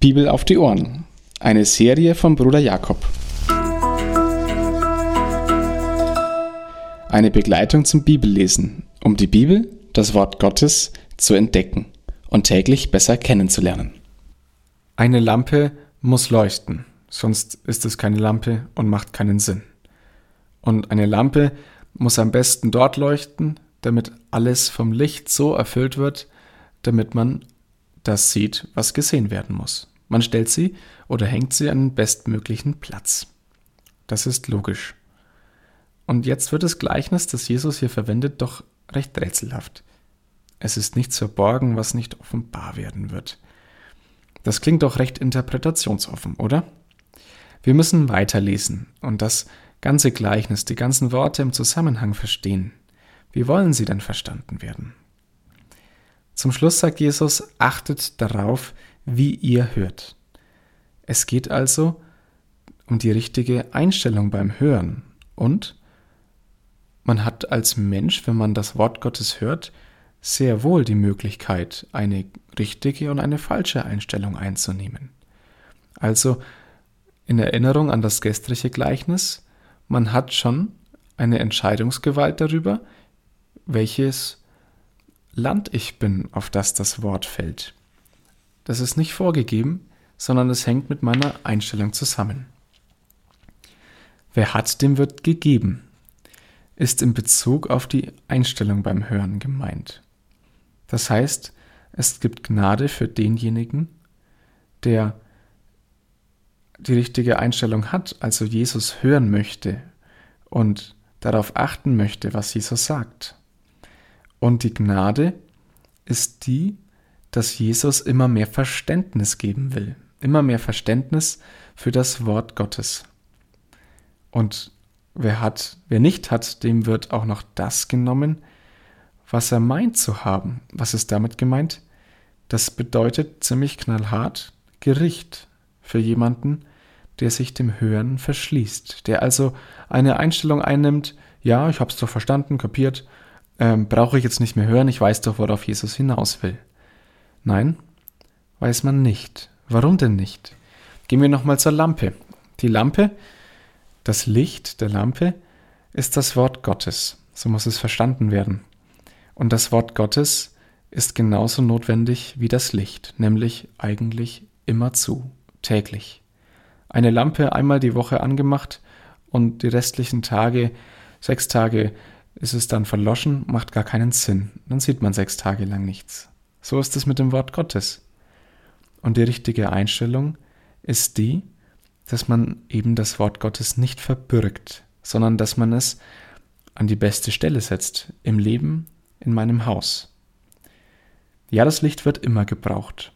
Bibel auf die Ohren. Eine Serie von Bruder Jakob. Eine Begleitung zum Bibellesen, um die Bibel, das Wort Gottes, zu entdecken und täglich besser kennenzulernen. Eine Lampe muss leuchten, sonst ist es keine Lampe und macht keinen Sinn. Und eine Lampe muss am besten dort leuchten, damit alles vom Licht so erfüllt wird, damit man das sieht, was gesehen werden muss. Man stellt sie oder hängt sie an den bestmöglichen Platz. Das ist logisch. Und jetzt wird das Gleichnis, das Jesus hier verwendet, doch recht rätselhaft. Es ist nichts verborgen, was nicht offenbar werden wird. Das klingt doch recht interpretationsoffen, oder? Wir müssen weiterlesen und das ganze Gleichnis, die ganzen Worte im Zusammenhang verstehen. Wie wollen sie denn verstanden werden? Zum Schluss sagt Jesus, achtet darauf, wie ihr hört. Es geht also um die richtige Einstellung beim Hören und man hat als Mensch, wenn man das Wort Gottes hört, sehr wohl die Möglichkeit, eine richtige und eine falsche Einstellung einzunehmen. Also in Erinnerung an das gestrige Gleichnis, man hat schon eine Entscheidungsgewalt darüber, welches Land ich bin, auf das das Wort fällt. Das ist nicht vorgegeben, sondern es hängt mit meiner Einstellung zusammen. Wer hat, dem wird gegeben, ist in Bezug auf die Einstellung beim Hören gemeint. Das heißt, es gibt Gnade für denjenigen, der die richtige Einstellung hat, also Jesus hören möchte und darauf achten möchte, was Jesus sagt. Und die Gnade ist die, dass Jesus immer mehr Verständnis geben will, immer mehr Verständnis für das Wort Gottes. Und wer hat, wer nicht hat, dem wird auch noch das genommen, was er meint zu haben. Was ist damit gemeint? Das bedeutet ziemlich knallhart Gericht für jemanden, der sich dem Hören verschließt, der also eine Einstellung einnimmt, ja, ich habe es doch verstanden, kapiert, ähm, brauche ich jetzt nicht mehr hören, ich weiß doch, worauf Jesus hinaus will. Nein, weiß man nicht. Warum denn nicht? Gehen wir nochmal zur Lampe. Die Lampe, das Licht der Lampe, ist das Wort Gottes. So muss es verstanden werden. Und das Wort Gottes ist genauso notwendig wie das Licht, nämlich eigentlich immerzu, täglich. Eine Lampe einmal die Woche angemacht und die restlichen Tage, sechs Tage, ist es dann verloschen, macht gar keinen Sinn. Dann sieht man sechs Tage lang nichts. So ist es mit dem Wort Gottes. Und die richtige Einstellung ist die, dass man eben das Wort Gottes nicht verbürgt, sondern dass man es an die beste Stelle setzt, im Leben, in meinem Haus. Ja, das Licht wird immer gebraucht.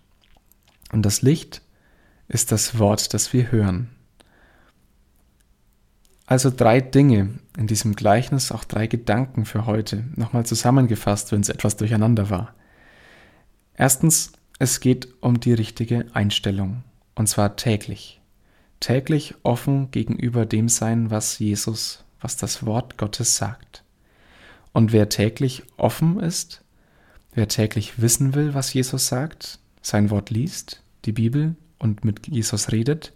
Und das Licht ist das Wort, das wir hören. Also drei Dinge in diesem Gleichnis, auch drei Gedanken für heute, nochmal zusammengefasst, wenn es etwas durcheinander war. Erstens, es geht um die richtige Einstellung, und zwar täglich. Täglich offen gegenüber dem sein, was Jesus, was das Wort Gottes sagt. Und wer täglich offen ist, wer täglich wissen will, was Jesus sagt, sein Wort liest, die Bibel und mit Jesus redet,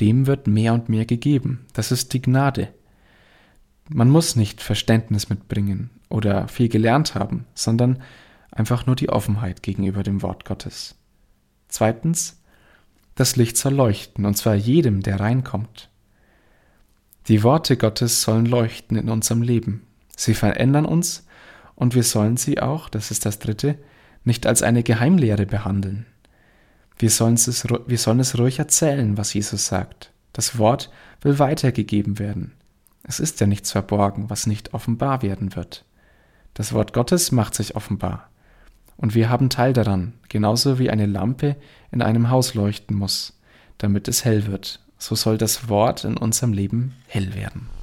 dem wird mehr und mehr gegeben. Das ist die Gnade. Man muss nicht Verständnis mitbringen oder viel gelernt haben, sondern einfach nur die Offenheit gegenüber dem Wort Gottes. Zweitens, das Licht soll leuchten, und zwar jedem, der reinkommt. Die Worte Gottes sollen leuchten in unserem Leben. Sie verändern uns und wir sollen sie auch, das ist das Dritte, nicht als eine Geheimlehre behandeln. Wir sollen, es, wir sollen es ruhig erzählen, was Jesus sagt. Das Wort will weitergegeben werden. Es ist ja nichts verborgen, was nicht offenbar werden wird. Das Wort Gottes macht sich offenbar. Und wir haben Teil daran, genauso wie eine Lampe in einem Haus leuchten muss, damit es hell wird. So soll das Wort in unserem Leben hell werden.